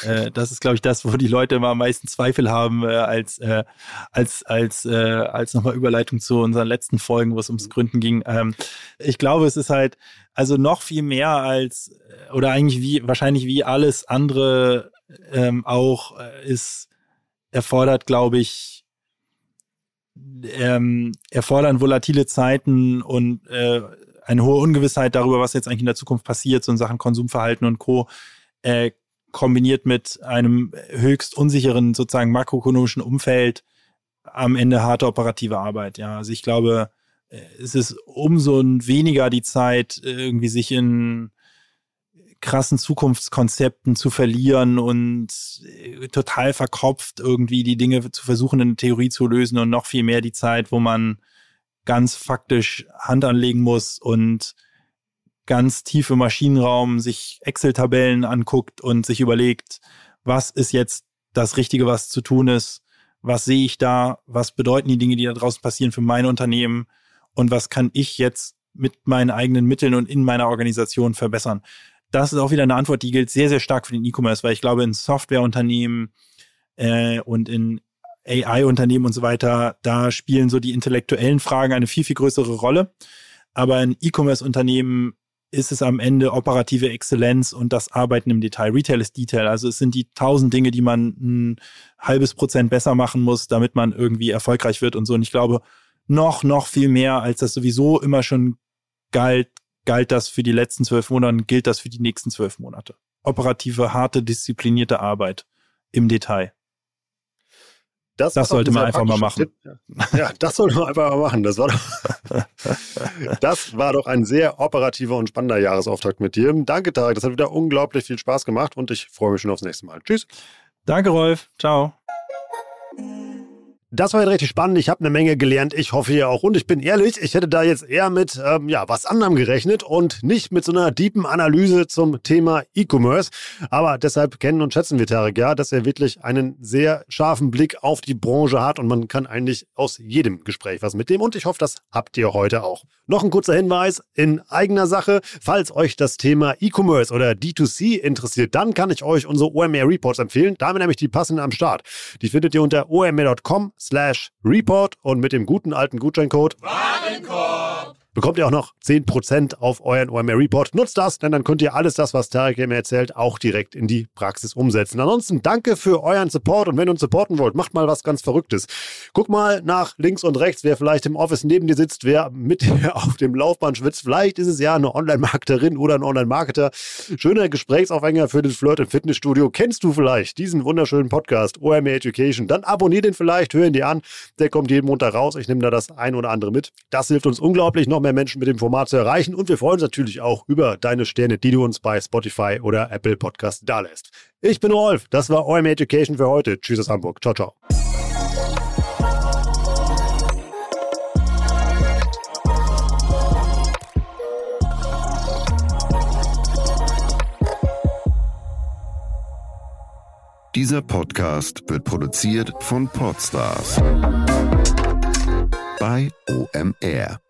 Äh, das ist, glaube ich, das, wo die Leute immer am meisten Zweifel haben, äh, als, äh, als, als, äh, als nochmal Überleitung zu unseren letzten Folgen, wo es ums Gründen ging. Ähm, ich glaube, es ist halt, also noch viel mehr als, oder eigentlich wie, wahrscheinlich wie alles andere ähm, auch, ist, erfordert, glaube ich, ähm, erfordern volatile Zeiten und äh, eine hohe Ungewissheit darüber, was jetzt eigentlich in der Zukunft passiert, so in Sachen Konsumverhalten und Co., äh, kombiniert mit einem höchst unsicheren, sozusagen makroökonomischen Umfeld, am Ende harte operative Arbeit. Ja, also ich glaube, äh, es ist umso weniger die Zeit, irgendwie sich in krassen Zukunftskonzepten zu verlieren und äh, total verkopft irgendwie die Dinge zu versuchen, in Theorie zu lösen und noch viel mehr die Zeit, wo man ganz faktisch Hand anlegen muss und ganz tief im Maschinenraum sich Excel-Tabellen anguckt und sich überlegt, was ist jetzt das Richtige, was zu tun ist, was sehe ich da, was bedeuten die Dinge, die da draußen passieren für mein Unternehmen und was kann ich jetzt mit meinen eigenen Mitteln und in meiner Organisation verbessern. Das ist auch wieder eine Antwort, die gilt sehr, sehr stark für den E-Commerce, weil ich glaube, in Softwareunternehmen äh, und in AI-Unternehmen und so weiter, da spielen so die intellektuellen Fragen eine viel, viel größere Rolle. Aber in E-Commerce-Unternehmen ist es am Ende operative Exzellenz und das Arbeiten im Detail. Retail ist Detail. Also es sind die tausend Dinge, die man ein halbes Prozent besser machen muss, damit man irgendwie erfolgreich wird und so. Und ich glaube, noch, noch viel mehr, als das sowieso immer schon galt, galt das für die letzten zwölf Monate, gilt das für die nächsten zwölf Monate. Operative, harte, disziplinierte Arbeit im Detail. Das, das sollte man einfach mal machen. Ja, das sollte man einfach mal machen. Das war, doch, <laughs> das war doch ein sehr operativer und spannender Jahresauftakt mit dir. Danke, Tarek. Das hat wieder unglaublich viel Spaß gemacht und ich freue mich schon aufs nächste Mal. Tschüss. Danke, Rolf. Ciao. Das war richtig spannend. Ich habe eine Menge gelernt. Ich hoffe ihr auch. Und ich bin ehrlich, ich hätte da jetzt eher mit ähm, ja, was anderem gerechnet und nicht mit so einer deepen Analyse zum Thema E-Commerce. Aber deshalb kennen und schätzen wir Tarek ja, dass er wirklich einen sehr scharfen Blick auf die Branche hat und man kann eigentlich aus jedem Gespräch was mitnehmen. Und ich hoffe, das habt ihr heute auch. Noch ein kurzer Hinweis in eigener Sache. Falls euch das Thema E-Commerce oder D2C interessiert, dann kann ich euch unsere OMR Reports empfehlen. Da haben wir nämlich die passenden am Start. Die findet ihr unter omr.com slash report und mit dem guten alten Gutscheincode Warenkorb bekommt ihr auch noch 10% auf euren OMR Report. Nutzt das, denn dann könnt ihr alles das, was Tarek mir erzählt, auch direkt in die Praxis umsetzen. Ansonsten danke für euren Support und wenn ihr uns supporten wollt, macht mal was ganz Verrücktes. Guck mal nach links und rechts, wer vielleicht im Office neben dir sitzt, wer mit dir <laughs> auf dem Laufband schwitzt. Vielleicht ist es ja eine Online-Marketerin oder ein Online-Marketer. Schöner Gesprächsaufhänger für den Flirt im Fitnessstudio. Kennst du vielleicht diesen wunderschönen Podcast OMR Education? Dann abonnier den vielleicht, hör ihn dir an. Der kommt jeden Montag raus. Ich nehme da das ein oder andere mit. Das hilft uns unglaublich, noch mehr Menschen mit dem Format zu erreichen. Und wir freuen uns natürlich auch über deine Sterne, die du uns bei Spotify oder Apple Podcast dalässt. Ich bin Rolf. Das war OMR Education für heute. Tschüss aus Hamburg. Ciao, ciao. Dieser Podcast wird produziert von Podstars bei OMR.